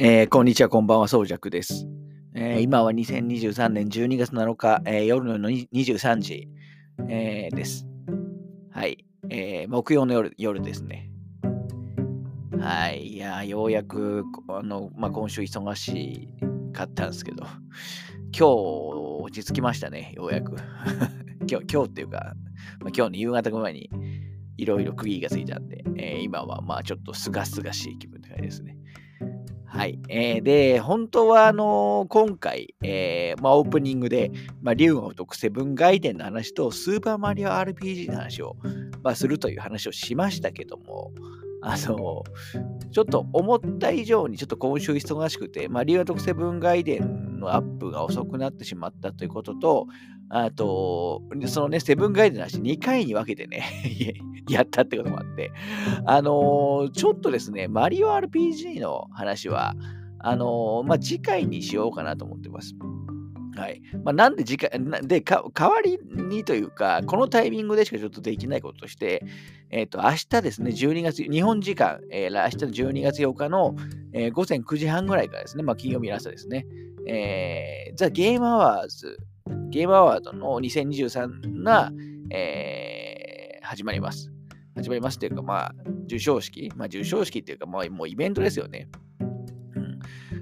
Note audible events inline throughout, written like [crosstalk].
えーこんにちは、こんばんは、そうじゃくです。えー今は2023年12月7日、えー夜のに23時、えーです。はい、えー木曜の夜夜ですね。はい、いやー、ようやく、こあの、まあ、今週忙しかったんですけど、今日落ち着きましたね、ようやく。[laughs] 今日、今日っていうか、まあ、今日の夕方ぐらいにいろいろ区切りがついたんで、えー今はまあちょっとすがすがしい気分って感じですね。はい。えーで、本当は、あのー今回、えーまあ、オープニングで、まあ、竜が如くセブン外伝の話と、スーパーマリオ RPG の話を、まあ、するという話をしましたけども、あのーちょっと思った以上にちょっと今週忙しくて、まあ、竜が如くセブン外伝のアップが遅くなってしまったということと、あと、そのね、セブンガイドの話2回に分けてね、[laughs] やったってこともあって、あのーちょっとですね、マリオ RPG の話は、あのーまあ、次回にしようかなと思ってます。はい。まあ、なんで次回、なでか、代わりにというか、このタイミングでしかちょっとできないこととして、えっ、と、明日ですね、12月、日本時間、えー明日の12月8日の、えー午前9時半ぐらいからですね、まあ、金曜日の朝ですね、えー、ザ・ゲームアワーズ、ゲームアワードの2023が、えー始まります。始まりますというか、まあ、授賞式、まあ、授賞式っていうか、まあ、もうイベントですよね。うん。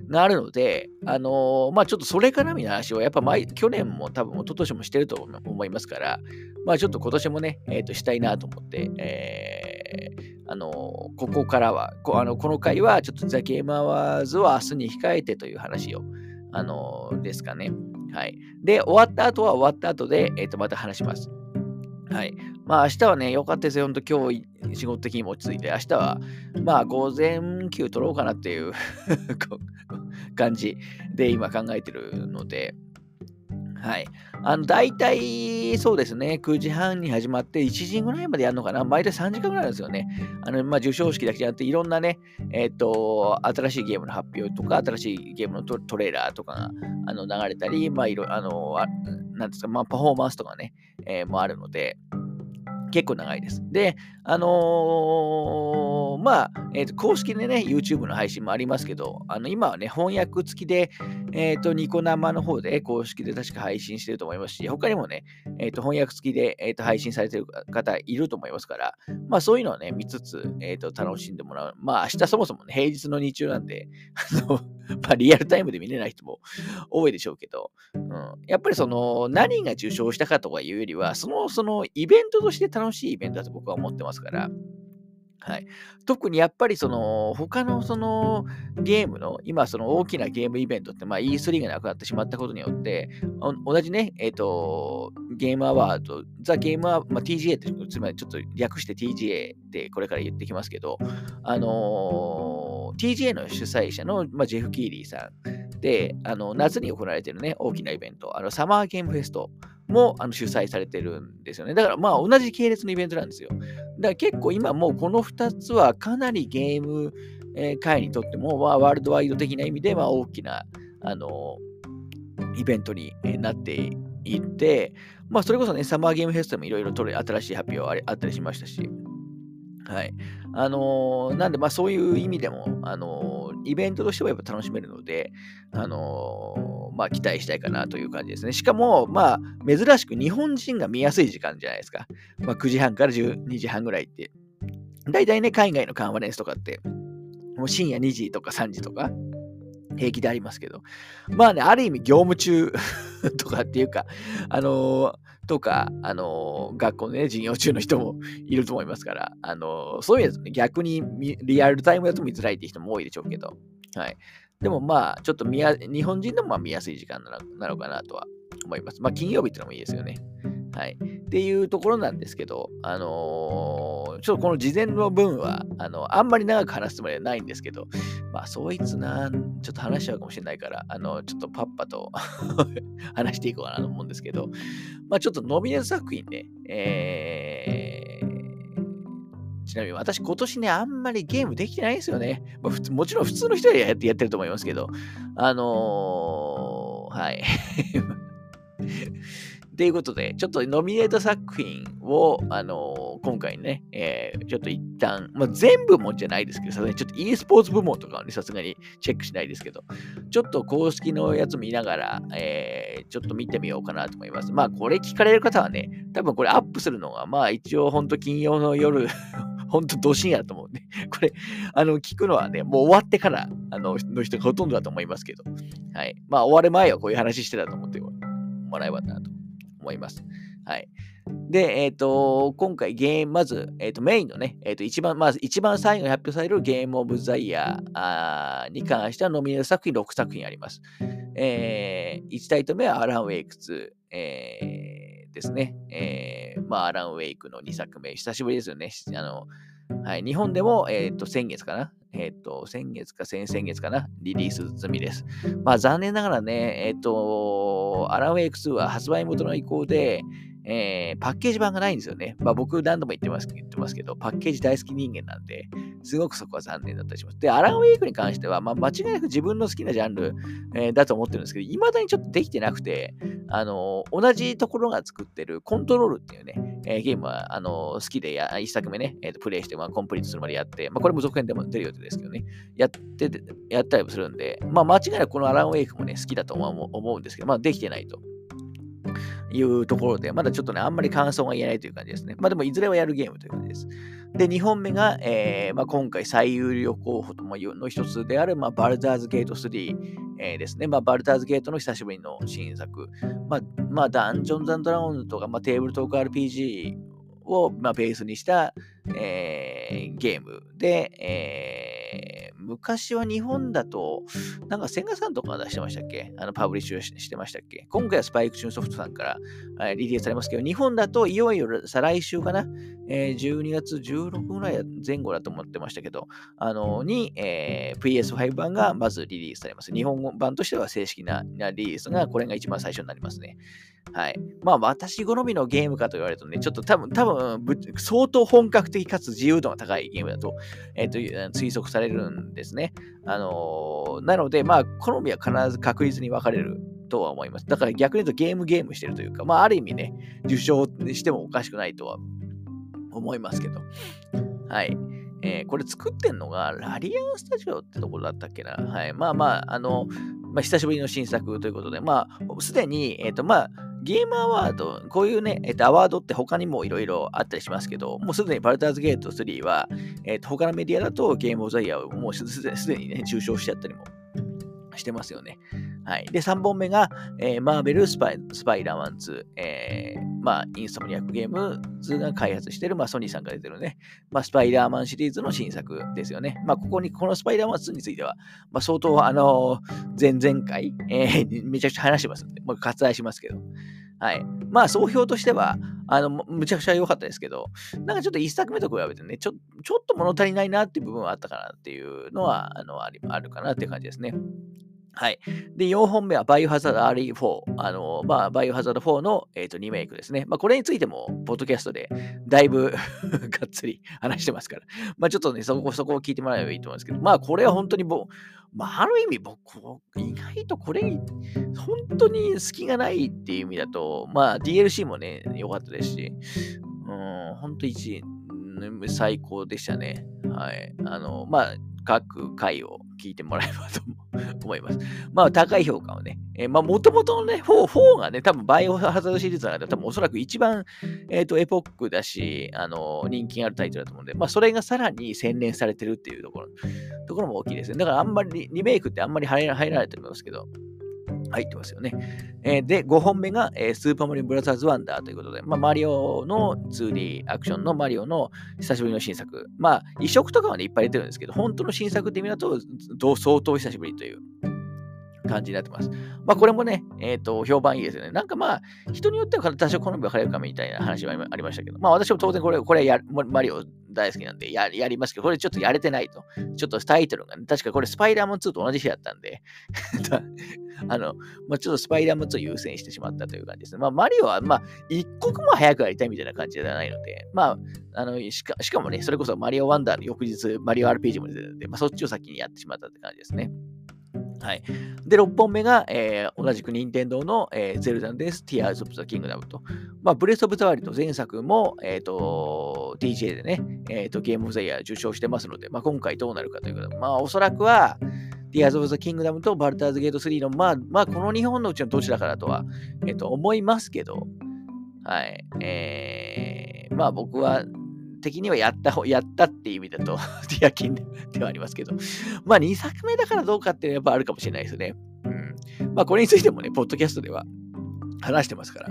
なるので、あのーまあ、ちょっとそれからみたいな話を、やっぱ毎、去年も多分、一昨年もしてると思いますから、まあ、ちょっと今年もね、えっ、と、したいなと思って、えーあのーここからは、こあのこの回は、ちょっとザ・ゲームアワーズを明日に控えてという話を、あのですかね。はい。で、終わった後は終わった後で、えっ、と、また話します。はい。まあ、明日はね、良かったですよ。ほんと今日、仕事的にも落ち着いて、明日は、まあ、午前休取ろうかなっていう [laughs] 感じで今考えてるので、はい。あの、大体、そうですね、9時半に始まって、1時ぐらいまでやるのかな。毎回3時間ぐらいなんですよね。あの、まあ、授賞式だけじゃなくて、いろんなね、えっ、と、新しいゲームの発表とか、新しいゲームのトトレーラーとかがあの流れたり、まあ、いろ、あの、あなんですか、まあ、パフォーマンスとかね、えーもあるので、結構長いです。で、あのーまあ、えーと、公式でね、YouTube の配信もありますけど、あの今はね、翻訳付きで、えっ、と、ニコ生の方で公式で確か配信してると思いますし、他にもね、えっ、と、翻訳付きで、えーと配信されてる方いると思いますから、まあそういうのをね、見つつ、えっ、と、楽しんでもらう。まあ明日そもそもね、平日の日中なんで、[laughs] あの、まあリアルタイムで見れない人も多いでしょうけど、うん、やっぱりその何が受賞したかとかいうよりは、そのそのイベントとして楽しいイベントだと僕は思ってますから、はい、特にやっぱりその他のそのゲームの今その大きなゲームイベントってまあ E3 がなくなってしまったことによってお同じねえっ、とゲームアワードザ・ゲームアワード、まあ、TGA ってつまりちょっと略して TGA ってこれから言ってきますけどあのー TGA の主催者の、まあ、ジェフ・キーリーさんであの夏に行われているね大きなイベントあのサマーゲームフェストもあの主催されてるんですよね。だからまあ同じ系列のイベントなんですよ。だから結構今もうこの2つはかなりゲーム、界にとっても、まあ、ワールドワイド的な意味でま大きなあのイベントになっていて、まあそれこそね、サマーゲームフェストもいろいろ新しい発表ありあったりしましたし、はい。あのーなんでまあそういう意味でも、あのーイベントとしてはやっぱ楽しめるので、あのーまあ期待したいかなという感じですね。しかも、まあ珍しく日本人が見やすい時間じゃないですか。まあ9時半から12時半ぐらいって。大体ね、海外のカンファレンスとかって、もう深夜2時とか3時とか、平気でありますけど、まあね、ある意味業務中 [laughs] とかっていうか、あのーとか、あのー学校でね、授業中の人もいると思いますから、あのーそういうやつね、逆にリアルタイムだと見づらいって人も多いでしょうけど、はい。でもまあ、ちょっと見や日本人でもま見やすい時間なのなのかなとは思います。まあ、金曜日ってのもいいですよね。はい。っていうところなんですけど、あのーちょっとこの事前の分は、あの、あんまり長く話すつもりはないんですけど、まあ、そいつな、ちょっと話しちゃうかもしれないから、あの、ちょっとパッパと [laughs] 話していこうかなと思うんですけど、まあ、ちょっとノミネート作品ね、えー、ちなみに私今年ね、あんまりゲームできてないんですよね。まあ、普通もちろん普通の人はやってやってると思いますけど、あのーはい。[laughs] ということで、ちょっとノミネート作品を、あのー、今回ね、えー、ちょっと一旦、まあ、全部もじゃないですけど、さすがにちょっと e スポーツ部門とかはね、さすがにチェックしないですけど、ちょっと公式のやつ見ながら、えー、ちょっと見てみようかなと思います。まあ、これ聞かれる方はね、多分これアップするのは、まあ一応本当金曜の夜ほんとど深夜だと思うんで、[laughs] これ、あの、聞くのはね、もう終わってから、あの、の人がほとんどだと思いますけど、はい。まあ、終わる前はこういう話してたと思ってもらえばなと思います。はい。で、えっ、ー、と、今回ゲーム、まず、えっ、ー、と、メインのね、えっ、ー、と、一番、まず、一番最後に発表されるゲームオブザイヤーに関しては、ノミネート作品6作品あります。えー、1タイトル目はアランウェイク2、えー、ですね。えー、まあ、アランウェイクの2作目、久しぶりですよね。あの、はい、日本でも、えっ、と、先月かな？えっ、と、先月か先々月かな？リリース済みです。まあ、残念ながらね、えっ、と、アランウェイク2は発売元の意向で、えー、パッケージ版がないんですよね。まあ僕何度も言ってます言ってますけど、パッケージ大好き人間なんで、すごくそこは残念だったりします。で、アランウェイクに関しては、まあ間違いなく自分の好きなジャンル、えー、だと思ってるんですけど、未だにちょっとできてなくて、あのー、同じところが作ってるコントロールっていうね、えー、ゲームは、あの好きでや、一作目ね、えーと、プレイして、まあ、コンプリートするまでやって、まあこれも続編でも出る予定ですけどね、やってて、やったりもするんで、まあ間違いなくこのアランウェイクもね、好きだと思うんですけど、まあできてないと。いうところで、まだちょっとね、あんまり感想が言えないという感じですね。まあでも、いずれはやるゲームという感じです。で、2本目が、えーまあ、今回最有力候補の一つである、まあ、バルターズゲート3、えー、ですね。まあ、バルダーズゲートの久しぶりの新作。まあ、まあ、ダンジョンズドラゴンズとか、まあ、テーブルトーク RPG を、まあ、ベースにした、えー、ゲームで、えー、昔は日本だと、なんかセガさんとか出してましたっけ？あのパブリッシュしてましたっけ？今回はスパイク・チュンソフトさんから、リリースされますけど、日本だといよいよ再来週かな、えー、12月16ぐらい前後だと思ってましたけど、あのに、えー、PS5 版がまずリリースされます。日本版としては正式なリリースが、これが一番最初になりますね。はい。まあ、私好みのゲームかと言われるとね、ちょっと多分、多分、相当本格的かつ自由度が高いゲームだと、えっ、ー、と、推測されるんですね。あのー、なので、まあ、好みは必ず確実に分かれるとは思います。だから逆に言うとゲームゲームしてるというか、まあ、ある意味ね、受賞してもおかしくないとは思いますけど。はい。えー、これ作ってんのが、ラリアンスタジオってところだったっけな。はい。まあまあ、あの、まあ、久しぶりの新作ということで、まあ、すでに、えっ、ー、と、まあ、ゲームアワード、こういうね、えっ、と、アワードって他にもいろいろあったりしますけど、もうすでにバルターズゲート3は、えっ、と、他のメディアだとゲームオブザイヤーをもうすでにね、中傷しちゃったりもしてますよね。はい。で、3本目が、えー、マーベルスパイスパイダーマン2、えー、まあ、インストムニアックゲームズが開発している、まあ、ソニーさんが出てるね、まあ、スパイダーマンシリーズの新作ですよね。まあ、ここに、このスパイダーマン2については、まあ、相当、あのー、前々回、えー、[laughs] めちゃくちゃ話してますんで、まあ、割愛しますけど。はい。まあ、総評としては、あの、むちゃくちゃ良かったですけど、なんかちょっと一作目と比べてね、ちょちょっと物足りないなっていう部分はあったかなっていうのは、あの、ありあるかなっていう感じですね。はい。で、4本目はバイオハザード RE4。あの、まあ、バイオハザード4の、えーと、リメイクですね。まあ、これについても、ポッドキャストでだいぶ [laughs] がっつり [laughs] 話してますから。まあ、ちょっとね、そこ、そこを聞いてもらえばいいと思うんですけど、まあ、これは本当にぼ、まあ、ある意味僕、意外とこれ、本当に隙がないっていう意味だと、まあ、DLC もね、良かったですし、うん、本当一、最高でしたね。はい。あの、まあ、各回を聞いてもらえばと思います。まあ、高い評価をね、えー、まあ、もともとのね、4、4がね、多分バイオハザードシリーズの中で多分おそらく一番、えっ、ー、と、エポックだし、あの、人気あるタイトルだと思うんで、まあ、それがさらに洗練されてるっていうところ、ところも大きいですね。だからあんまり、リメイクってあんまり入らないと思いますけど、入ってますよね。えー、で、5本目が、えー、スーパーマリオブラザーズワンダーということで、まあ、マリオの 2D アクションのマリオの久しぶりの新作。まあ、移植とかはね、いっぱい出てるんですけど、本当の新作って意味だと、相当久しぶりという感じになってます。まあ、これもね、えっ、ー、と、評判いいですよね。なんかまあ、人によっては多少好み分かれるかみたいな話はありましたけど、まあ、私も当然これ、これや、マリオ大好きなんでややりますけど、これちょっとやれてないと。ちょっとタイトルが、ね、確かこれスパイダーマン2と同じ日だったんで [laughs] あの、まあ、ちょっとスパイダーマン2を優先してしまったという感じですね。まあ、マリオは、まあ、一刻も早くやりたいみたいな感じではないので、まあ、あのしかしかもね、それこそマリオワンダーの翌日、マリオ RPG も出てるんで、まあ、そっちを先にやってしまったって感じですね。はい。で、6本目が、えー、同じく任天堂の、えー、ゼルダです。Tears of the Kingdom と。まあ、ブレスオブザワイルド前作も、えっ、ー、と、DJ でね、えっ、ー、と、ゲームオブザイヤー受賞してますので、まあ、今回どうなるかということで、まあ、おそらくは、Tears of the Kingdom とバルターズゲート3の、まあ、まあ、この2本のうちのどちらかだとは、えっ、ー、と、思いますけど、はい。えー、まあ、僕は、的にはやったやったっていう意味だと、ティアキンではありますけど、まあ2作目だからどうかっていうのはやっぱあるかもしれないですね。うん。まあこれについてもね、ポッドキャストでは話してますから、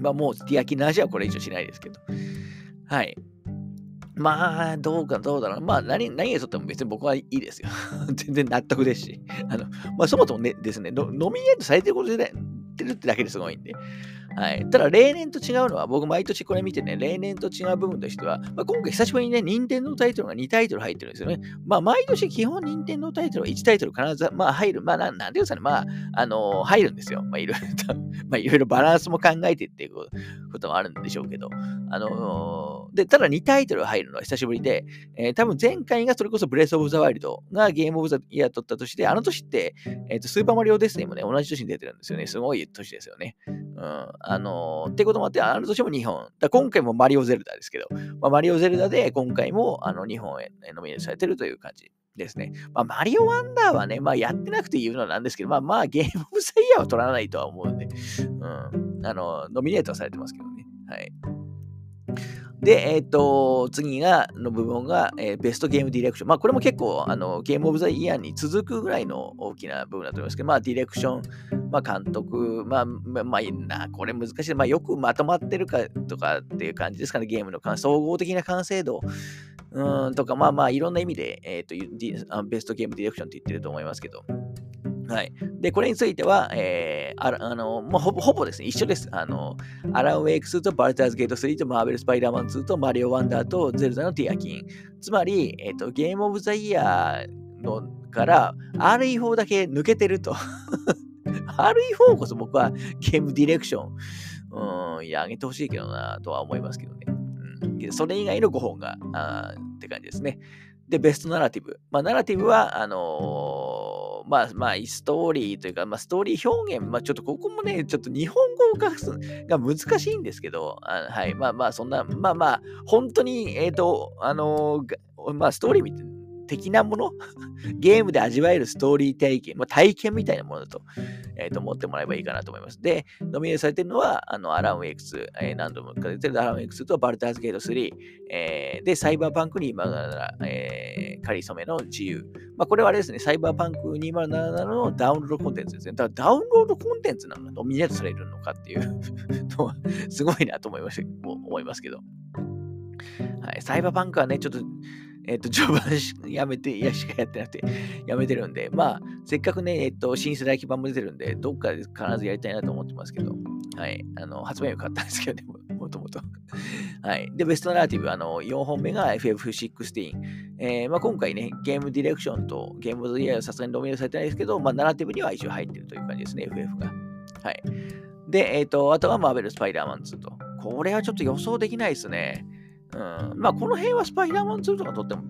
まあもうティアキンの話はこれ以上しないですけど、はい。まあ、どうかどうだろう。まあ、何、何がとっても別に僕はいいですよ。[laughs] 全然納得ですし。あの、まあ、そもそもね、ですね、ノミネートされてることで、てるってだけですごいんで。はい。ただ、例年と違うのは、僕毎年これ見てね、例年と違う部分としては、まあ、今回久しぶりにね、任天堂タイトルが2タイトル入ってるんですよね。まあ、毎年基本任天堂タイトルは1タイトル必ず、まあ、入る。まあ、なんなんていうんですかね、まあ、あのー、入るんですよ。まあ、いろいろと、[laughs] まあ、いろいろバランスも考えてっていうこともあるんでしょうけど。あのー、で、ただ2タイトル入るのは久しぶりで、えー、多分前回がそれこそブレスオブザワイルドがゲームオブザイヤー取った年で、あの年って、えっ、と、スーパーマリオデスネもね、同じ年に出てるんですよね。すごい年ですよね。うん。あのー、ってこともあって、あの年も日本。だ今回もマリオゼルダですけど、まあ、マリオゼルダで今回もあの日本へノミネートされてるという感じですね。まあ、マリオワンダーはね、まあ、やってなくて言うのなんですけど、まあ、まあ、ゲームオブザイヤーは取らないとは思うんで、うん。あの、ノミネートはされてますけどね。はい。で、えっ、ー、と、次が、の部分が、えー、ベストゲームディレクション。まあ、これも結構、あの、ゲームオブザイヤーに続くぐらいの大きな部分だと思いますけど、まあ、ディレクション、まあ、監督、まあ、まあ、まあ、な、これ難しい。まあ、よくまとまってるかとかっていう感じですかね、ゲームの総合的な完成度。うんとか、まあまあ、いろんな意味で、えっ、ー、と、ベストゲームディレクションって言ってると思いますけど、はい。で、これについては、えー、ああの、まあ、ほぼ、ほぼですね、一緒です。あの、アランウェイク2とバルターズゲート3とマーベル・スパイダーマン2とマリオ・ワンダーとゼルダのティアキン。つまり、えっ、ー、と、ゲームオブザイヤーのから RE4 だけ抜けてると。[laughs] RE4 こそ僕はゲームディレクション、うん、いや、あげてほしいけどな、とは思いますけどね。うん、それ以外の5本が、あって感じですね。で、ベストナラティブ。まあ、ナラティブは、あのーまあ、まあ、ストーリーというか、まあ、ストーリー表現、まあ、ちょっとここもね、ちょっと日本語を書くが難しいんですけど、あはい、まあまあ、そんな、まあまあ、本当に、えっ、ー、と、あの、まあ、ストーリー見て、的なもの？ゲームで味わえるストーリー体験、まあ、体験みたいなものだと,、えー、と思ってもらえばいいかなと思います。で、ノミネートされてるのは、あのアランウェイクス、えー、何度も出てるアランウェイクスとバルターズゲート3、えー、で、サイバーパンク2077、えー、仮初めの自由。まあ、これはあれですね、サイバーパンク2077のダウンロードコンテンツですね。だダウンロードコンテンツなのノミネートされるのかっていう [laughs] のは、すごいなと思いまし思いますけど。はい、サイバーパンクはね、ちょっと、えっ、と、[laughs] 序盤やめて、いやしかやってなくて、やめてるんで、まあ、せっかくね、えっ、と、新世代基盤も出てるんで、どっかで必ずやりたいなと思ってますけど、はい、あの、発売日買ったんですけどね、もともと。[laughs] はい。で、ベストナラティブ、あの、4本目が FF16。えー、まあ、今回ね、ゲームディレクションとゲームズイヤーさすがにドミネートされてないですけど、まあ、ナラティブには一応入ってるという感じですね、FF が。はい。で、えっ、ー、と、あとはマーベル・スパイダーマン2と。これはちょっと予想できないですね。うん、まあ、この辺はスパイダーマン2とかとっても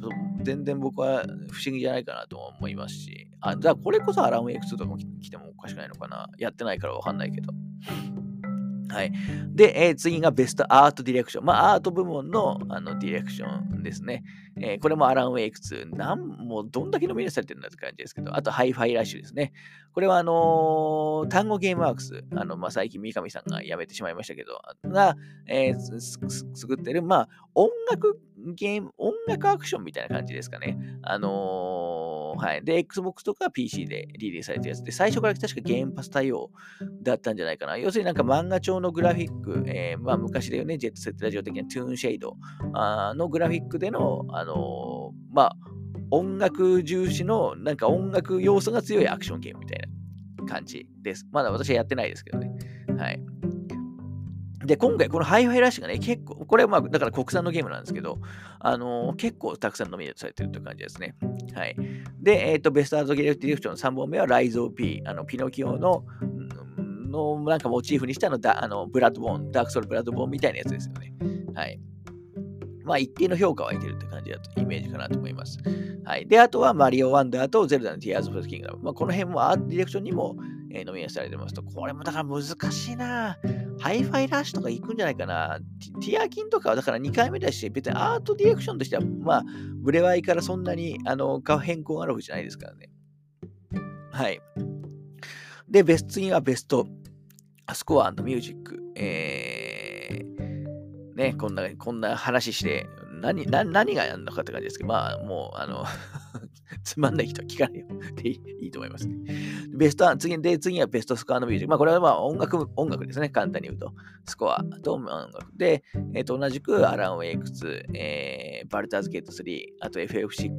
全然僕は不思議じゃないかなと思いますし、あ、じゃあこれこそアランウェイク2とかも来てもおかしくないのかな。やってないからわかんないけど。はい。で、えー、次が Best Art Direction。まあ、アート部門のあのディレクションですね。えー、これもアラン・ウェイク2。なんもうどんだけノミネされてるんだって感じですけど、あと、ハイファイラッシュですね。これは、あのー、単語ゲームワークス。あの、まあ、最近三上さんが辞めてしまいましたけど、が、えー、作ってる、まあ、音楽ゲーム、音楽アクションみたいな感じですかね。あのー、はい。で、Xbox とか PC でリリースされたやつで、最初から確かゲームパス対応だったんじゃないかな。要するになんか漫画調のグラフィック、えー、まあ昔で言うね、ジェットセットラジオ的なトゥーンシェイドのグラフィックでの、あのー、まあ、音楽重視の、なんか音楽要素が強いアクションゲームみたいな感じです。まだ私はやってないですけどね。はい。で、今回このハイファイラッシュがね、結構、これはまあ、だから国産のゲームなんですけど、あのー、結構たくさんノミネートされてるという感じですね。はい。で、えっ、ー、と、 Best Art Direction の3本目は、ライズ・オブ・P、あの、ピノキオの、のなんかモチーフにしたのだあのブラッドボーン、ダークソウルブラッドボーンみたいなやつですよね。はい。まあ、一定の評価を得てるって感じだと、イメージかなと思います。はい。で、あとは、マリオ・ワンダーとゼルダのティアーズ・オブ・キングダム。まあ、この辺もアートディレクションにも、えー、ノミネートされてますと、これもだから難しいなハイファイラッシュとか行くんじゃないかな。ティアキンとかはだから2回目だし、別にアートディレクションとしては、まあ、ブレワイからそんなにあの変更があるわけじゃないですからね。はい。で、ベスト次は Best Score Music。えー、ね、こんな、こんな話して、何、何何がやるのかって感じですけど、まあ、もう、あの [laughs] つまんない人は聞かないよ [laughs] でいいと思いますね。ベスト、次で、次は Best Score のミュージック。まあ、これはまあ音楽、音楽ですね。簡単に言うと。スコアと音楽。で、えっ、ー、と、同じくアラン・ウェイク2、えー、バルダーズ・ゲート3、あと FF16、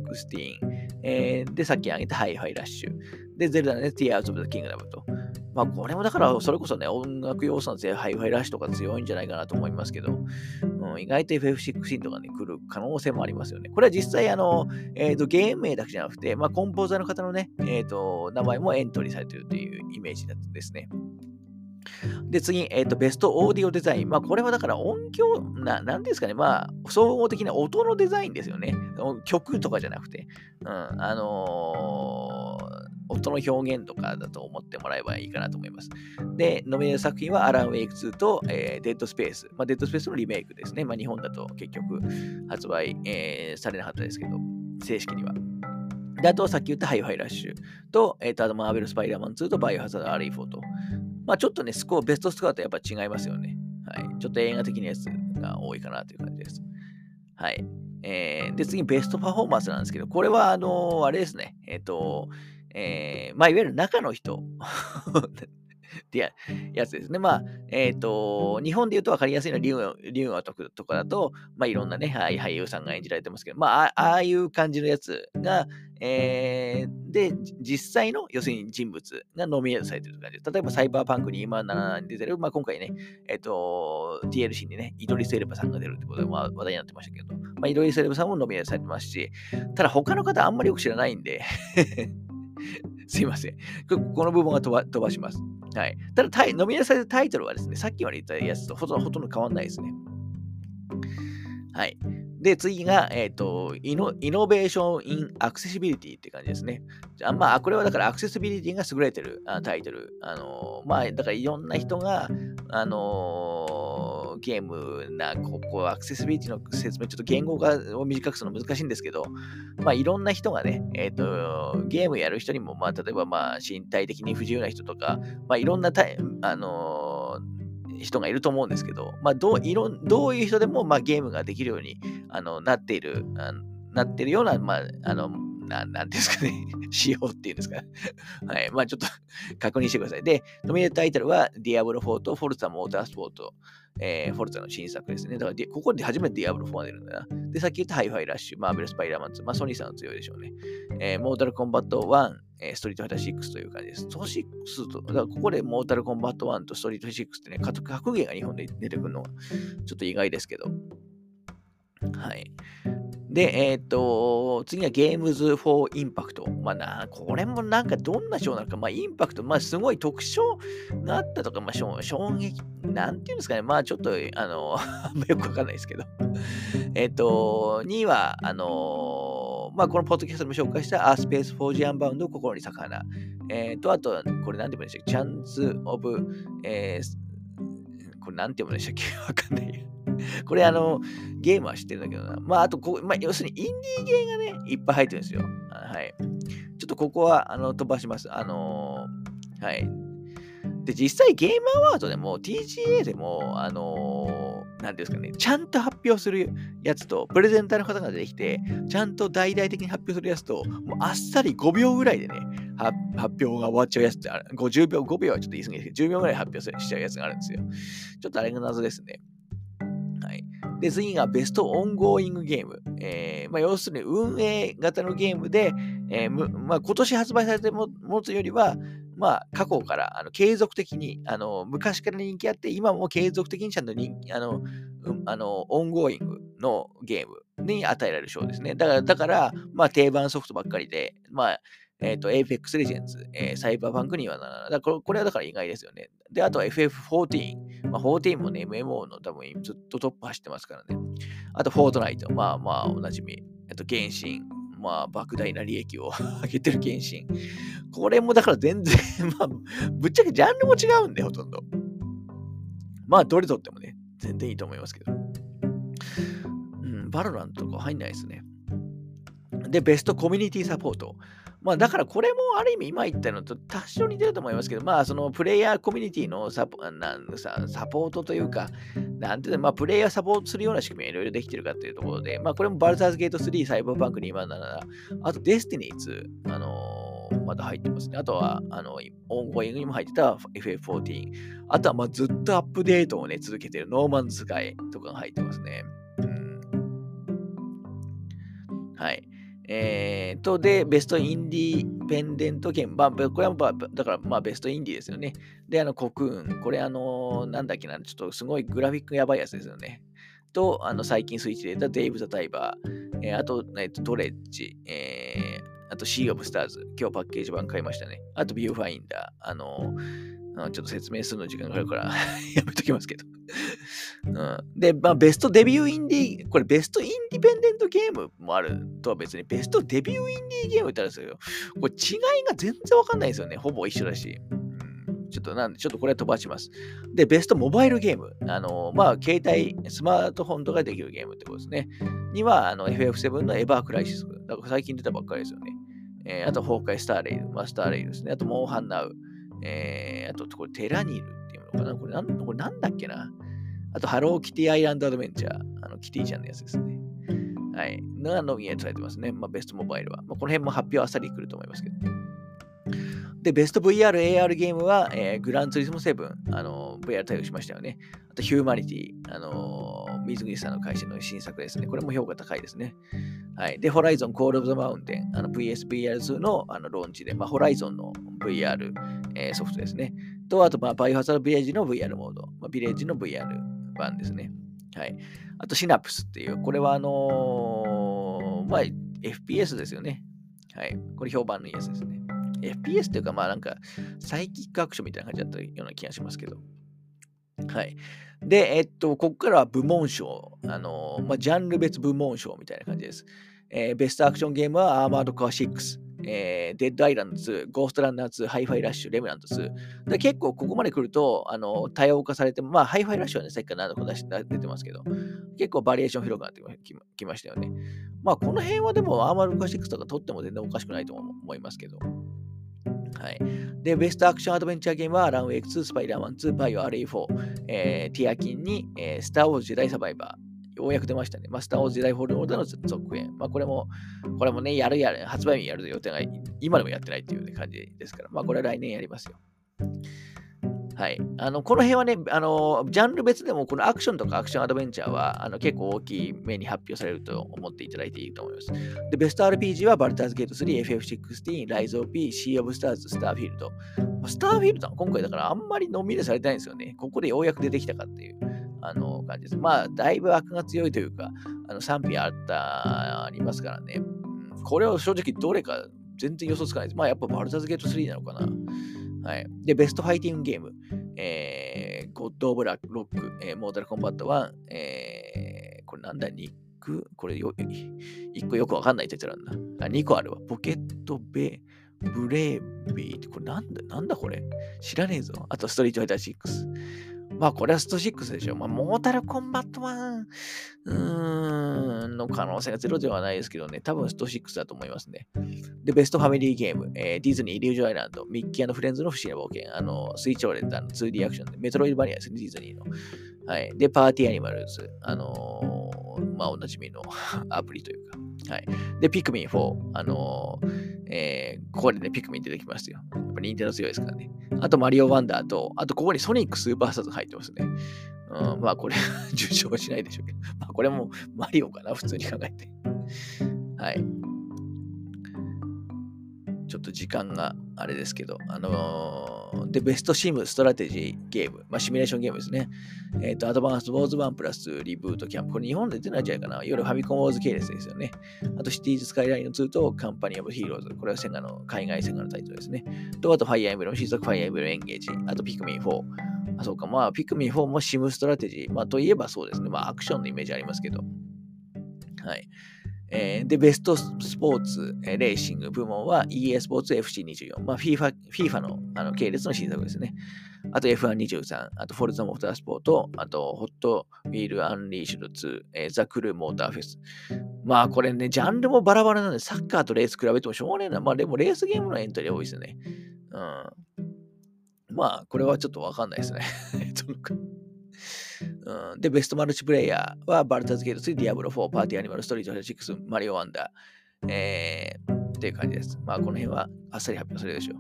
えー、で、さっき挙げたハイファイラッシュ。で、ゼルダの、ね、ティアーズ・オブ・ザ・キングダムと。まあ、これもだから、それこそね、音楽要素のハイファイラッシュとか強いんじゃないかなと思いますけど、うん、意外と FF16 とかね、来る可能性もありますよね。これは実際、あの、えっ、ー、と、ゲーム名だけじゃなくて、まあ、コンポーザーの方のね、えっ、ー、と、名前もエントリーされているというイメージだったですね。で、次、えっ、ー、と、ベストオーディオデザイン。まあ、これはだから音響、な、なんですかね。まあ、総合的な音のデザインですよね。曲とかじゃなくて。うん、あのー、音の表現とかだと思ってもらえばいいかなと思います。で、ノミネート作品はアラン・ウェイク2と、えー、デッドスペース。まあ、デッドスペースのリメイクですね。まあ、日本だと結局発売、えー、されなかったですけど、正式には。で、あとさっき言ったハイファイラッシュと、えっ、ー、と、あとマーベル・スパイダーマン2とバイオハザード RE4 と。まあちょっとね、スコア、 Best Score とやっぱ違いますよね。はい。ちょっと映画的なやつが多いかなという感じです。はい。えー、で、次、 Best Performance なんですけど、これは、あのー、あれですね。えっ、ー、と、えー、まあ、いわゆる中の人 [laughs] ってやつですね。まあ、えっ、ー、と、日本で言うと分かりやすいのは、リュウリュウとかだと、まあ、いろんなね、俳優さんが演じられてますけど、まあ、ああいう感じのやつが、えー、で、実際の、要するに人物がノミネートされてる感じです。例えば、サイバーパンクに今7に出てる、まあ、今回ね、えっ、ー、と、TLC にね、イドリス・エルバさんが出るってことで、まあ、話題になってましたけど、まあ、イドリス・エルバさんもノミネートされてますし、ただ他の方あんまりよく知らないんで [laughs] [laughs] すいません。この部分は飛ば飛ばします。はい。ただタイ、ノミネートされたタイトルはですね、さっきまで言ったやつとほとんど変わんないですね。はい。で、次が、えっ、ー、とイノ、 Innovation in Accessibility って感じですね。あ、まあ、これはだからアクセシビリティが優れてるあタイトル。あのー、まあ、だからいろんな人が、あのー、ゲームな、ここ、アクセシビリティの説明、ちょっと言語化を短くするの難しいんですけど、まあ、いろんな人がね、えっ、と、ゲームやる人にも、まあ、例えば、まあ、身体的に不自由な人とか、まあ、いろんなタイ、あの人がいると思うんですけど、まあ、どういろどういう人でも、まあ、ゲームができるようにあのなっているあ、なっているような、まあ、あの、ななんですかね、[laughs] 仕様っていうんですか。はい。まあちょっと [laughs] 確認してください。で、ノミネートタイトルは、ディアブロ4とフォルツァモータースポート、えー、フォルツァの新作ですね。だから、ここで初めてディアブロ4が出るんだな。で、さっき言ったハイファイラッシュ、マーベルスパイダーマン2、まあソニーさんは強いでしょうね。えー、モータルコンバット1、えー、ストリートファイター6という感じです。スト6と、だからここでモータルコンバット1とストリート6ってね、格ゲーが日本で出てくるのがちょっと意外ですけど。はい。で、えっ、と、次は Games for Impact。まあな、これもなんかどんな賞なのか、まあインパクト、まあすごい特徴があったとか、まあ衝撃、なんていうんですかね、まあちょっと、あの、[laughs] あんまよくわかんないですけど。[laughs] えっ、と、2は、あの、まあこのポッドキャストでも紹介したアースペース・フォージ・アンバウンド、心に魚。えっ、と、あと、これなんて言うんでしたっけ、チャンス・オブ、えー、これなんて読むんでしたっけ？[laughs] わかんない。[laughs] これあの、ゲームは知ってるんだけどな。まあ、あとこ、まあ、要するにインディーゲーがね、いっぱい入ってるんですよ。はい。ちょっとここはあの飛ばします。あのー、はい。で、実際ゲームアワードでも TGA でも、あのー、なんですかね、ちゃんと発表するやつと、プレゼンターの方が出てきて、ちゃんと大々的に発表するやつと、もうあっさり5秒ぐらいでね、発表が終わっちゃうやつってある。50秒、5秒はちょっと言い過ぎですけど、10秒ぐらい発表しちゃうやつがあるんですよ。ちょっとあれが謎ですね。で、次がベストオンゴーイングゲーム。えーまあ、要するに運営型のゲームで、えーまあ、今年発売されても持つよりは、まあ、過去からあの継続的にあの、昔から人気あって、今も継続的にちゃんと人あの、うん、あの ongoing のゲームに与えられる賞ですね。だから、だからまあ、定番ソフトばっかりで、まあ、えっ、ー、と、Apex Legends、えー、サイバーパンクにはならない。だこれこれはだから意外ですよね。で、あとは FF14。まあ、14もね、MMO の多分ずっとトップ走ってますからね。あと、フォートナイト。まあまあ、おなじみ。あと、原神。まあ、莫大な利益を [laughs] 上げてる原神。これもだから全然 [laughs] まあ、ぶっちゃけジャンルも違うんで、ほとんど。まあ、どれとってもね、全然いいと思いますけど。うん、バロラントとか入んないですね。で、 Best Community Support。まあだからこれもある意味今言ったのと多少似てると思いますけど、まあそのプレイヤーコミュニティのサポなんさサポートというか、なんていうの、まあプレイヤーサポートするような仕組みがいろいろできてるかっていうところで、まあこれもバルダーズゲート3、サイバーパンク207、あとデスティニー2、あのー、まだ入ってますね。あとは、あの、 Ongoing にも入ってた FF14。あとは、まあずっとアップデートをね、続けてるノーマンズスカイとかが入ってますね。うん。はい。えー、と、で、 Best Independent Game。まあ、これは、だから、まあ、 Best Indie ですよね。で、あの、コクーン。これ、あの、なんだっけな、ちょっとすごいグラフィックやばいやつですよね。と、あの、最近スイッチで出たデイブ・ザ・ダイバー。えー、あと、えっと、ドレッジ。えー、あと、シー・オブ・スターズ。今日パッケージ版買いましたね。あと、ビューファインダー。あのちょっと説明するの時間がかかるから [laughs] やめときますけどうん。で、まあ、 Best Debut Indie、これ Best Independent Game もあるとは別に、 Best Debut Indie Game ってあるんですよ。これ違いが全然わかんないですよね。ほぼ一緒だし。ちょっとなんで、ちょっとこれ飛ばします。で、ベストモバイルゲーム。あの、まあ、携帯、スマートフォンとかできるゲームってことですね。には、あの、FF7 のエバークライシス。だから最近出たばっかりですよね。えー、あと、崩壊スターレイル。まあ、スターレイルですね。あと、モンハンナウ。えー、あと、これ、テラニルっていうのかな？これなん、これなんだっけな？あと、ハローキティアイランドアドベンチャー。あの、キティちゃんのやつですね。はい。がノミネートされてますね。まあ、ベストモバイルは。まあ、この辺も発表あさり来ると思いますけど。で、ベスト VR、AR ゲームは、えー、グランツリスモ7、あのー、VR 対応しましたよね。あと、ヒューマニティ、あのー、水口さんの会社の新作ですね。これも評価高いですね。はい。で、ホライゾン、コールオブザマウンテン、あの PSVR2 のあのローンチで、まあ、ホライゾンの VR、えー、ソフトですね。と、あと、まあ、バイオハザードビレッジの VR モード、まあ、ビレッジの VR 版ですね。はい。あと、シナプスっていう、これはあのー、まあ、FPS ですよね。はい。これ評判のいいやつですね。FPS っていうか、まあなんか、サイキックアクションみたいな感じだったような気がしますけど。はい。で、えっと、ここからは部門賞。あの、まあ、ジャンル別部門賞みたいな感じです。えー、 Best Action Game はアーマードカー6。えー、デッドアイランド2、ゴーストランナー2、ハイファイラッシュ、レムナント2。で結構ここまで来ると、あの、多様化されて、まあ、ハイファイラッシュはね、さっきから何度か出てますけど、結構バリエーション広くなってきましたよね。まあ、この辺はでも、アーマードカー6とか取っても全然おかしくないと思いますけど。はい。で、 Best Action Adventure Game は、アランウェイク2、スパイダーマン2、バイオ RE4、えー、ティアキンに、えー、スター・ウォーズ・ジェダイ・サバイバー。ようやく出ましたね。ま、スター・ウォーズ・ジェダイ・フォール・オーダーの続編。まあ、これも、これもね、やるやる、発売日やる予定が、今でもやってないっていう、ね、感じですから、まあ、これは来年やりますよ。はい。あの、この辺はね、あの、ジャンル別でも、このアクションとかアクションアドベンチャーは、あの、結構大きい目に発表されると思っていただいていいと思います。で、ベスト RPG は、バルターズゲート3、FF16、ライズ OP、シー・オブ・スターズ、スターフィールド。スターフィールドは今回だからあんまりのんびりされてないんですよね。ここでようやく出てきたかっていう、あの、感じです。まあ、だいぶ悪が強いというか、あの、賛否あった、ありますからね。これを正直どれか全然予想つかないです。まあ、やっぱバルダーズゲート3なのかな。はい。で、 Best Fighting Game。えー、ゴッド・オブ・ロック、えー、モータル・コンバット1、えー、これなんだ、ニックこれよ、1個よくわかんないって言ってたんだ。あ、2個あるわ。ポケット・ベ、ブレービーって、これなんだ、なんだこれ？知らねえぞ。あと、ストリート・ファイター6。まあ、これはスト6でしょ。まあ、モータルコンバット1、うーん、の可能性がゼロではないですけどね、多分スト6だと思いますね。で、 Best Family Game、えー、ディズニー、イリュージョンアイランド、ミッキーフレンズの不思議な冒険、あの、スイッチオンリーの 2D アクションで、メトロイドバニアですね、ディズニーの。はい。で、パーティーアニマルズ、あのー、まあ、おなじみの [laughs] アプリというか。はい。で、ピクミン4、あのー、えー、ここでね、ピクミン出てきますよ。やっぱニンテンドー強いですからね。あと、マリオワンダーと、あと、ここにソニックスーパースターズ入ってますね。うん、まあ、これ [laughs] 受賞しないでしょうけど。まあ、これもマリオかな、普通に考えて。はい。ちょっと時間があれですけど、あのー、で、ベストシムストラテジーゲーム、まあ、シミュレーションゲームですね。えっ、ー、と、アドバンスウォーズ1プラスリブートキャンプ。これ日本で出ないんじゃないかな。夜ファミコンウォーズ系列ですよね。あと、シティーズスカイラインの2とカンパニーオブヒーローズ。これはセガの、海外セガのタイトルですね。と、あと、ファイアーエンブレム、シーズファイアーエンブレムエンゲージ。あと、ピクミン4。あ、そうか。まあ、ピクミン4もシムストラテジー。まあ、といえばそうですね。まあ、アクションのイメージありますけど。はい。えー、で、ベストスポーツ、えー、レーシング部門は EA スポーツ FC24。まあ、FIFA, FIFA のあの系列の新作ですね。あと F123、あとフォルザモータースポート、あとホットウィールアンリーシュド2、えー、ザ・クルーモーターフェス。まあこれね、ジャンルもバラバラなんで、サッカーとレース比べてもしょうがないな。まあでもレースゲームのエントリー多いですね。うん。まあこれはちょっとわかんないですね。[laughs] うん、で、ベストマルチプレイヤーはバルターズゲート3、ディアブロ4、パーティーアニマル、ストリート6、マリオワンダー、えー、っていう感じです。まあ、この辺はあっさり発表するでしょう。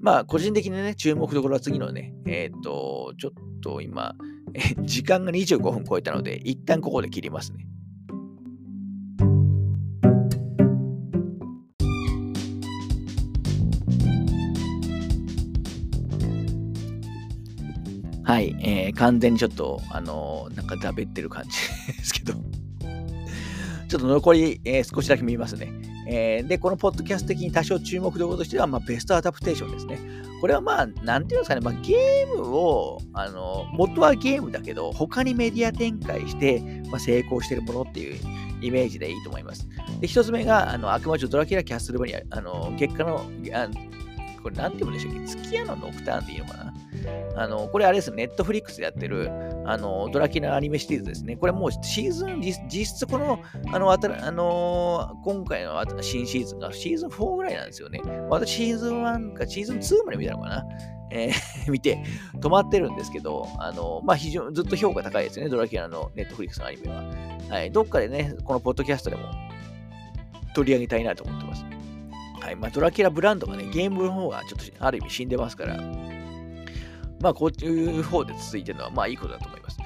まあ、個人的にね、注目どころは次のね、えっ、ー、と、ちょっと今、時間が25分超えたので、一旦ここで切りますね。はい、えー、完全にちょっと、あのー、なんかだべってる感じですけど [laughs] ちょっと残り、えー、少しだけ見ますね。えー、で、このポッドキャスト的に多少注目度としては、まあ、ベストアダプテーションですね。これはまあ、なんていうんですかね、まあ、ゲームを、あの、元はゲームだけど、他にメディア展開して、まあ、成功してるものっていうイメージでいいと思います。で、一つ目が、あの、悪魔女ドラキュラキャッスルバニア、あの、結果の、あこれなんて言うんでしたっけ？月屋のノクターンっていのかな？あの、これあれです、ネットフリックスでやってる、あの、ドラキュラアニメシリーズですね。これもうシーズン、実質この、あの、あの、今回の新シーズンがシーズン4ぐらいなんですよね。私シーズン1かシーズン2まで見たのかな。えー、[laughs] 見て、止まってるんですけど、あの、まあ、非常にずっと評価高いですね、ドラキュラのネットフリックスのアニメは。はい、どっかでね、このポッドキャストでも取り上げたいなと思ってます。はい、まあ、ドラキュラブランドがね、ゲームの方がちょっとある意味死んでますから、まあ、こういう方で続いてるのは、まあ、いいことだと思います。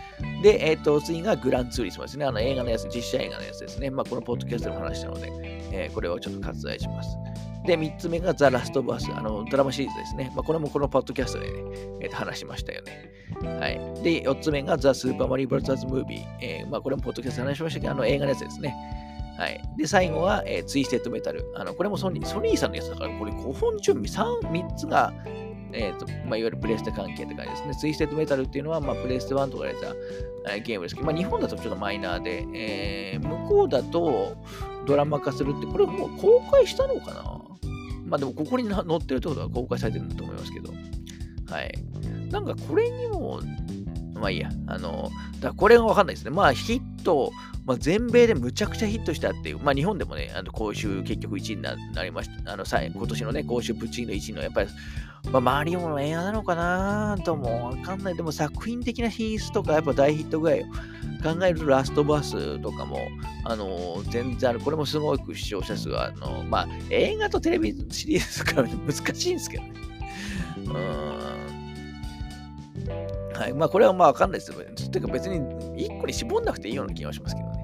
で、えっ、ー、と、次がグランツーリスモですね。あの映画のやつ、実写映画のやつですね。まあ、このポッドキャストでも話したので、えー、これをちょっと割愛します。で、3つ目がザ・ラストバース、あの、ドラマシリーズですね。まあ、これもこのポッドキャストでね、えー、話しましたよね。はい。で、4つ目がザ・スーパーマリー・ブラザーズ・ムービー。えー、まあ、これもポッドキャストで話しましたけど、あの映画のやつですね。はい。で、最後は、えー、ツイステッドメタル。あの、これもソニー、ソニーさんのやつだから、これ5本中 3, 3つが、えーとまあ、いわゆるプレステ関係って感じですね。ツイステッドメタルっていうのは、まあ、プレステ1とかでやったゲームですけど、まあ、日本だとちょっとマイナーで、えー、向こうだとドラマ化するって、これもう公開したのかな？まあでも、ここに載ってるってことは公開されてるんだと思いますけど。はい。なんかこれにも、まあいいや。あの、だこれがわかんないですね。まあヒット、まあ、全米でむちゃくちゃヒットしたっていう、まあ日本でもね、あの公衆結局1位になりました。あの、今年のね、公衆プチンの1位の、やっぱり、まあ、マリオの映画なのかなともわかんない。でも作品的な品質とか、やっぱ大ヒットぐらいを考えると、ラストバスとかも、あの、全然ある。これもすごく視聴者数は、あの、まあ、映画とテレビシリーズから難しいんですけどね。うん。はい。まあ、これはまあわかんないですよ。ていうか別に1個に絞んなくていいような気がしますけどね。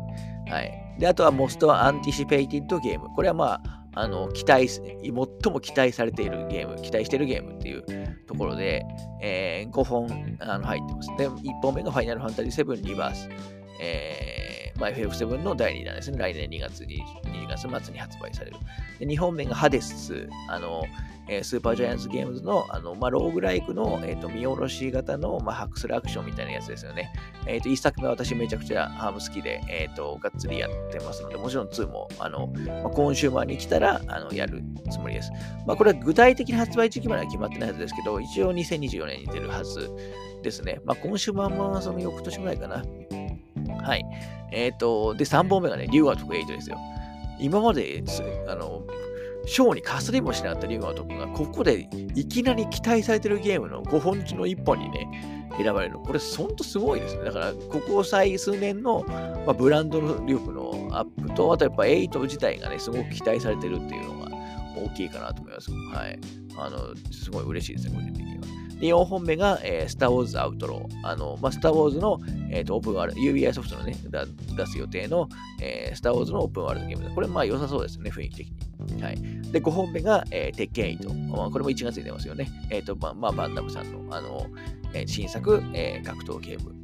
はい。で、あとは、 Most Anticipated Game。これはまあ、あの、期待、最も期待されているゲーム、期待しているゲームっていうところで、えー、5本あの入ってます。で、1本目がファイナルファンタジー7リバース。えー、まあ、FF7 の第2弾ですね。来年2月に、2月末に発売される。で2本目がハデス。あの、えー、スーパージャイアンツゲームズの、あの、まあ、ローグライクの、え、ー、と、見下ろし型の、まあ、ハックスルアクションみたいなやつですよね。え、ー、と、1作目は私めちゃくちゃハーム好きで、えっ、と、がっつりやってますので、もちろん2も、あの、まあ、コンシューマーに来たら、あの、やるつもりです。まあ、これは具体的な発売時期までは決まってないはずですけど、一応2024年に出るはずですね。まあ、コンシューマーもその翌年ぐらいかな。はい。えっ、と、で、3本目がね、リュウアトク8ですよ。今まで、あの、賞にかすりもしなかったリュウガト君が、ここでいきなり期待されてるゲームの5本中の1本にね、選ばれる。これ、ほんとすごいですね。だから、ここ最数年の、まあ、ブランド力のアップと、あとやっぱ8自体がね、すごく期待されてるっていうのが大きいかなと思います。はい。あの、すごい嬉しいですね、個人的には。で、4本目が、えー、スター・ウォーズ・アウトロー。あの、まあ、スター・ウォーズの、えーと、オープンワールド、UBI ソフトのね、出す予定の、えー、スター・ウォーズのオープンワールドゲームで。これ、まあ良さそうですね、雰囲気的に。はい。で、5本目が、えー、鉄拳8。まあ、これも1月に出ますよね。えっ、ー、と、まあ、まあ、バンダムさんの、あの、えー、新作、えー、格闘ゲーム。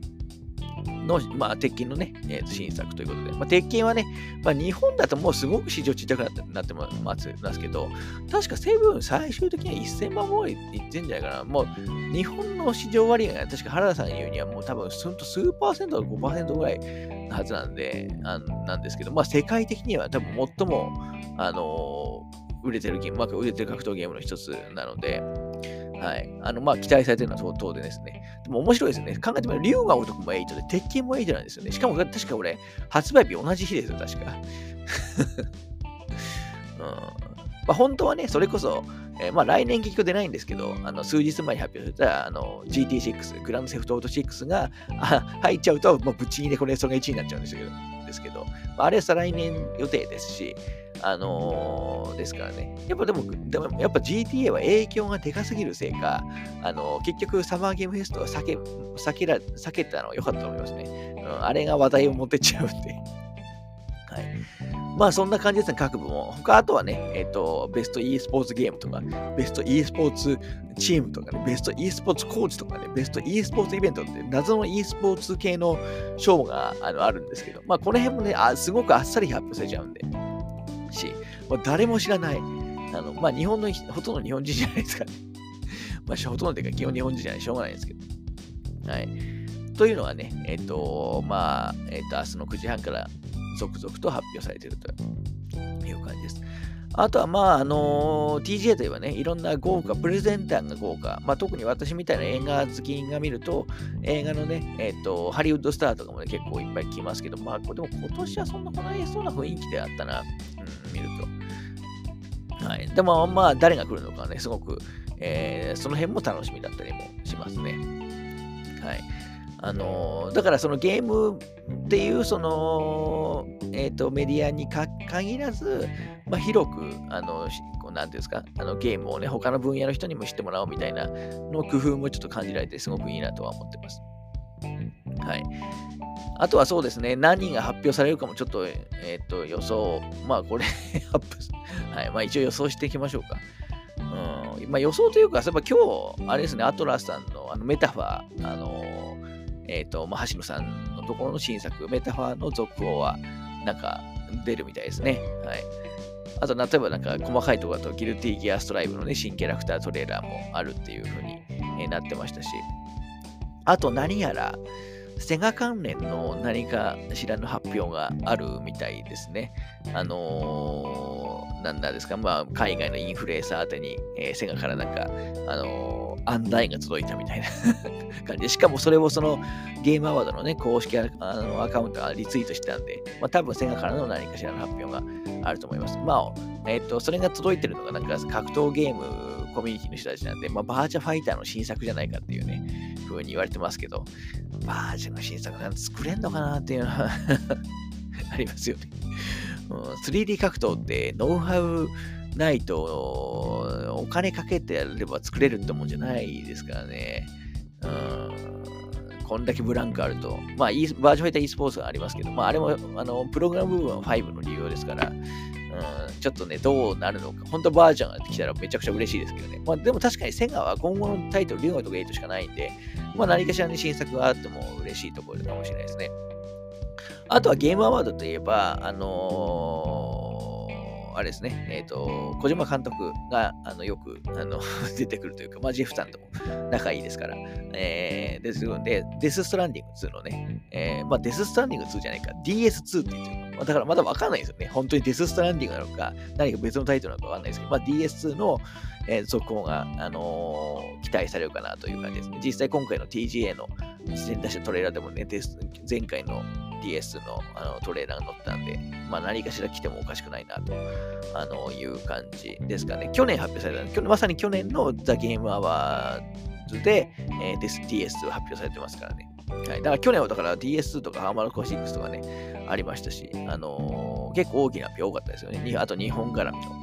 の、まあ、鉄拳のね、えー、新作ということで、まあ、鉄拳はね、まあ、日本だともうすごく市場ちっちゃくなってなってますけど、確かセブン最終的には1000万もいってんじゃないかな。もう、日本の市場割合が確か原田さんが言うにはもう多分すんと数パーセントか5%ぐらいのはずなんで、あなんですけど、まあ、世界的には多分最も、あのー、売れてるゲーム、まあ、売れてる格闘ゲームの一つなので、はい。あの、まあ、期待されてるのは相当然ですね。でも面白いですね。考えてみると、竜が男も8で、鉄拳も8なんですよね。しかも、確か俺、発売日同じ日ですよ、確か。[laughs] うんまあ、本当はね、それこそ、えー、まあ来年結局出ないんですけど、あの数日前に発表されたあの GT6、グランドセフトオート6があ入っちゃうと、もうぶっちぎりでこれそれが1位になっちゃうんですけど、ですけどまあ、あれは再来年予定ですし、あのー、ですからね。やっぱでも、でもやっぱ GTA は影響がでかすぎるせいか、あのー、結局サマーゲームフェストは避け、避けら、避けたのは良かったと思いますね。うん、あれが話題を持ってっちゃうんで。[laughs] はい。まあそんな感じですね、各部門。他、あとはね、えっ、ー、と、ベスト e スポーツゲームとか、ベスト e スポーツチームとかね、ベスト e スポーツコーチとかね、ベスト e スポーツイベントって謎の e スポーツ系の賞があのあるんですけど、まあこの辺もねあ、すごくあっさり発表されちゃうんで、し、まあ、誰も知らない、あの、まあ日本の、ほとんど日本人じゃないですかね。[laughs] まあほとんどというか基本日本人じゃない、しょうがないですけど。はい。というのはね、えっ、ー、と、まあ、えっ、ー、と、明日の9時半から続々と発表されているという感じです。あとは、まあ、あのー、TGA といえばね、いろんな豪華、プレゼンターが豪華、まあ、特に私みたいな映画好きが見ると、映画のね、えっ、ー、と、ハリウッドスターとかもね、結構いっぱい来ますけど、まあ、でも今年はそんな来ないそうな雰囲気であったな、見ると。はい。でも、まあ、誰が来るのかね、すごく、えー、その辺も楽しみだったりもしますね。はい。あのだからそのゲームっていうその、えーと、メディアに限らず、まあ、広くあのなんていうんですかあのゲームをね他の分野の人にも知ってもらおうみたいなの工夫もちょっと感じられてすごくいいなとは思ってます。はい。あとはそうですね、何が発表されるかもちょっと、えっ、ー、と、予想、まあこれアップはい、まあ一応予想していきましょうか。うん、まあ予想というか、そういえば今日、あれですね、アトラスさんのあのメタファー、あのえっ、ー、と、まあ、橋野さんのところの新作、メタファーの続報は、なんか出るみたいですね。はい。あと、例えばなんか細かいところだと、ギルティギアストライブのね、新キャラクタートレーラーもあるっていう風に、なってましたし、あと何やら、セガ関連の何かしらの発表があるみたいですね。あのー、なんだですか、まあ、海外のインフルエンサー宛てに、えー、セガからなんか、あのー、案内が届いたみたいな [laughs] 感じで、しかもそれをそのゲームアワードのね、公式あのアカウントがリツイートしてたんで、まあ、多分セガからの何かしらの発表があると思います。まあ、えっ、と、それが届いてるのがなんか格闘ゲームコミュニティの人たちなんで、まあ、バーチャファイターの新作じゃないかっていうね、風に言われてますけど、バージョンの新作なんて作れんのかなっていうのは [laughs] ありますよね。うん 3D 格闘ってノウハウないとお金かけてやれば作れるってもんじゃないですからね。うん、こんだけブランクあると。まあ、バージョンファイター e スポーツがありますけど、まあ、あれもあのプログラム部分は5の利用ですから、うん、ちょっとね、どうなるのか。本当バージョンが来たらめちゃくちゃ嬉しいですけどね。まあ、でも確かにセガは今後のタイトル、リュウゴとか8しかないんで、まあ、何かしらに新作があっても嬉しいところかもしれないですね。あとはゲームアワードといえば、あのー、あれですね、えっ、ー、と、小島監督があのよくあの [laughs] 出てくるというか、まあ、ジェフさんとも仲いいですから、えー、ですので、デスストランディング2のね、えー、まあ、デスストランディング2じゃないか、DS2 って言ってる。だからまだわかんないですよね。本当にデスストランディングなのか、何か別のタイトルなのかわかんないですけど、まあ、DS2 の、えー、続報が、あのー、期待されるかなという感じですね。実際今回の TGA の事前出したトレーラーでもね、前回の DS のあのトレーラーが乗ったんで、まあ何かしら来てもおかしくないなとあのいう感じですかね。去年発表された、まさに去年のザ・ゲームアワーズで、えー、DS 発表されてますからね。はい、だから去年はだから DS とかハーマルコ6とかね、ありましたし、あのー、結構大きな発表多かったですよね。あと日本絡みの。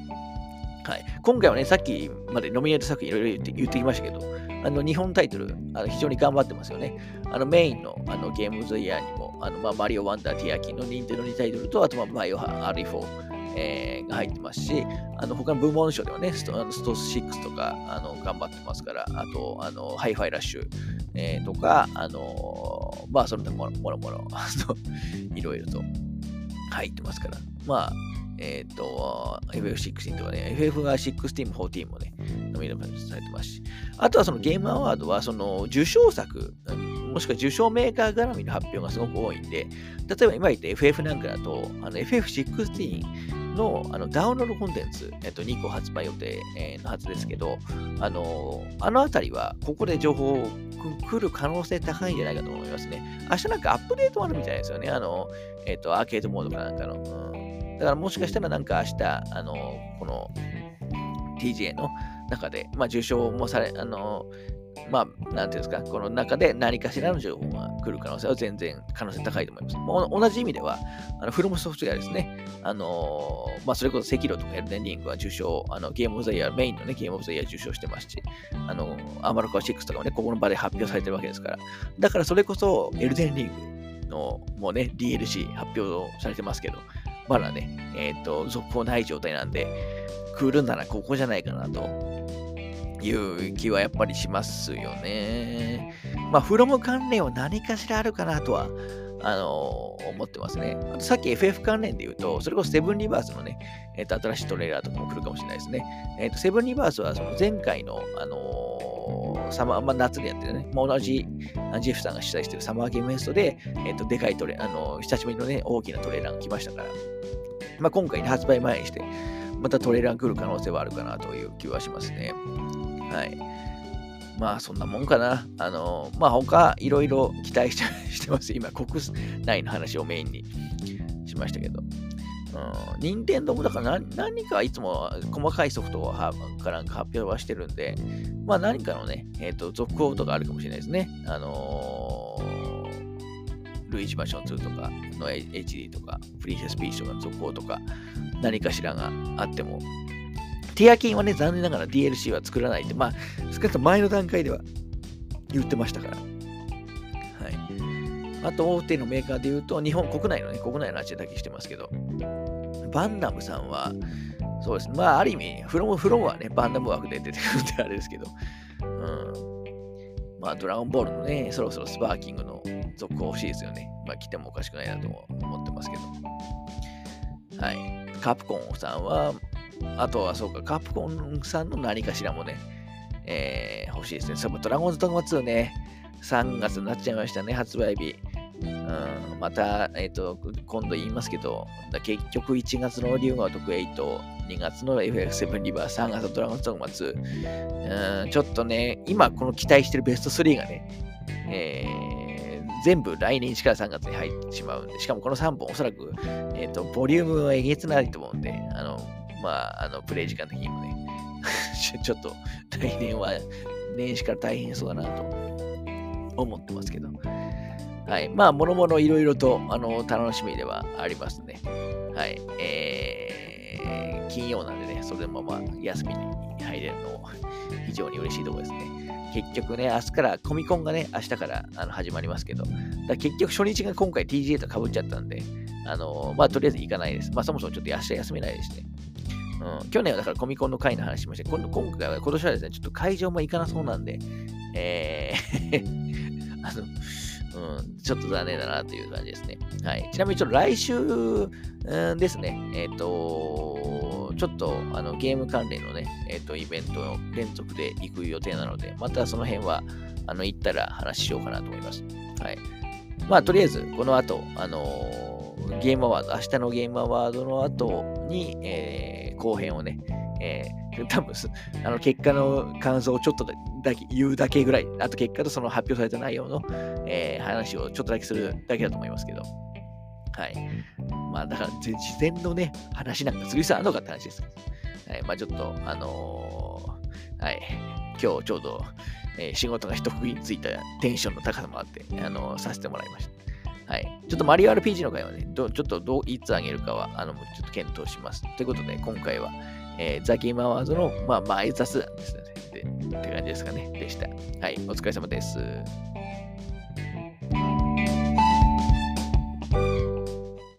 はい、今回はね、さっきまでノミネート作品いろいろ言ってきましたけど、あの日本タイトル、あの非常に頑張ってますよね。あのメインのあの Game of the Year に、あのまあ、マリオワンダーティアキンのニンテンドー2タイトルと、あとまあバイオハ RE4、えー、が入ってますし、あの他の部門賞ではね、ストあのスト6とかあの頑張ってますから、あと、あのハイファイラッシュ、えー、とか、あのまあ、その他もろもろもろ、[laughs] いろいろと入ってますから、まあ、えっ、ー、と、FF16 とかね、FF が16、14もね、ノミネートされてますし、あとはそのゲームアワードは、その受賞作、もしくは受賞メーカー絡みの発表がすごく多いんで、例えば今言った FF なんかだと、FF16 のあのダウンロードコンテンツ、えっと、2個発売予定、のはずですけど、あのあのあたりはここで情報来る可能性高いんじゃないかと思いますね。明日なんかアップデートあるみたいですよね。あの、えっ、と、アーケードモードかなんかの。うん、だからもしかしたらなんか明日、あの、この TGA の中で、まあ、受賞もされ、あの、まあ、なんていうんですか、この中で何かしらの情報が来る可能性は全然可能性高いと思います。同じ意味では、あのフロムソフトウェアですね、あのー、まあ、それこそ赤色とかエルデンリングは受賞、あのゲームオブザイヤー、メインのね、ゲームオブザイヤー受賞してますし、あのアマロカ6とかもね、ここの場で発表されてるわけですから、だからそれこそエルデンリングのもうね、DLC 発表されてますけど、まだね、えっ、ー、と、続報ない状態なんで、来るならここじゃないかなという気はやっぱりしますよね。まあ、フロム関連は何かしらあるかなとは、あのー、思ってますね。あとさっき FF 関連で言うと、それこそセブンリバースのね、えっ、ー、と、新しいトレーラーとかも来るかもしれないですね。えっ、ー、と、セブンリバースはその前回の、あのサマー、まあ、夏でやってるね、まあ、同じジェフさんが主催してるサマーゲームフェストで、えっ、と、でかいトレ、あの久しぶりのね、大きなトレーラーが来ましたから、まあ、今回、ね、発売前にして、またトレーラーが来る可能性はあるかなという気はしますね。はい。まあそんなもんかな。あの、まあ他いろいろ期待してます。今国内の話をメインにしましたけど。うん、任天堂もだから何何かいつも細かいソフトをかなんか発表はしてるんで、まあ何かのね、えっ、ー、と、続報とかあるかもしれないですね。あのー、ルイージバーション2とかの HD とか、プリンセスピーチとかの続報とか、何かしらがあってもティアキンはね、残念ながら DLC は作らないって、まあ、少なくとも前の段階では言ってましたから。はい。あと、大手のメーカーで言うと、日本国内のね、国内の話だけしてますけど、バンダムさんは、そうですね、まあ、ある意味、フロム、フロムはね、バンダム枠で出てくるんであれですけど、うん。まあ、ドラゴンボールのね、そろそろスパーキングの続行欲しいですよね。まあ、来てもおかしくないなと思ってますけど。はい。カプコンさんは、あとはそうか、カプコンさんの何かしらもね、えー、欲しいですね。そドラゴンズドグマ2ね、3月になっちゃいましたね、発売日。うん、また、えっ、ー、と、今度言いますけど、結局1月のリュウガー特8、2月の FF7 リバー、3月のドラゴンズドグマ2、うん、ちょっとね、今この期待してるベスト3がね、えー、全部来年1から3月に入ってしまうんで、しかもこの3本おそらく、えっ、ー、と、ボリュームはえげつないと思うんで、あの、まあ、あの、プレイ時間的にもね、[laughs] ちょっと来年は年始から大変そうだなと思ってますけど。はい。まあ、もろもろいろいろと、あの、楽しみではありますね。はい。えー、金曜なんでね、それでもまあ、休みに入れるの非常に嬉しいところですね。結局ね、明日から、コミコンがね、明日からあの始まりますけど、だ結局初日が今回 TGA とかぶっちゃったんで、あのまあ、とりあえず行かないです。まあ、そもそもちょっと明日休めないですね。うん、去年はだからコミコンの会の話しました。今今回は、今年はですね、ちょっと会場も行かなそうなんで、えー [laughs] あの、うん、ちょっと残念だなという感じですね。はい。ちなみにちょっと来週、うん、ですね、えっ、ー、と、ちょっとあのゲーム関連のね、えっ、ー、と、イベントを連続で行く予定なので、またその辺は、あの、行ったら話しようかなと思います。はい。まあ、とりあえず、この後、あのー、ゲームアワード、明日のゲームアワードの後に、えー、後編をね、えー、[laughs] 多分あの結果の感想をちょっとだけ言うだけぐらい、あと結果とその発表された内容の、えー、話をちょっとだけするだけだと思いますけど、はい。まあ、だから、事前のね、話なんかする必要あるのかって話です。はい。まあ、ちょっと、あのー、はい。今日ちょうど、えー、仕事が一区切りついたテンションの高さもあって、あのー、させてもらいました。はい。ちょっとマリオ RPG の回はね、どちょっとどういつあげるかは、あの、ちょっと検討します。ということで、今回は、えー、ザ・キームアワーズの、まあ、前雑談ですね。でって感じですかね。でした。はい。お疲れ様です。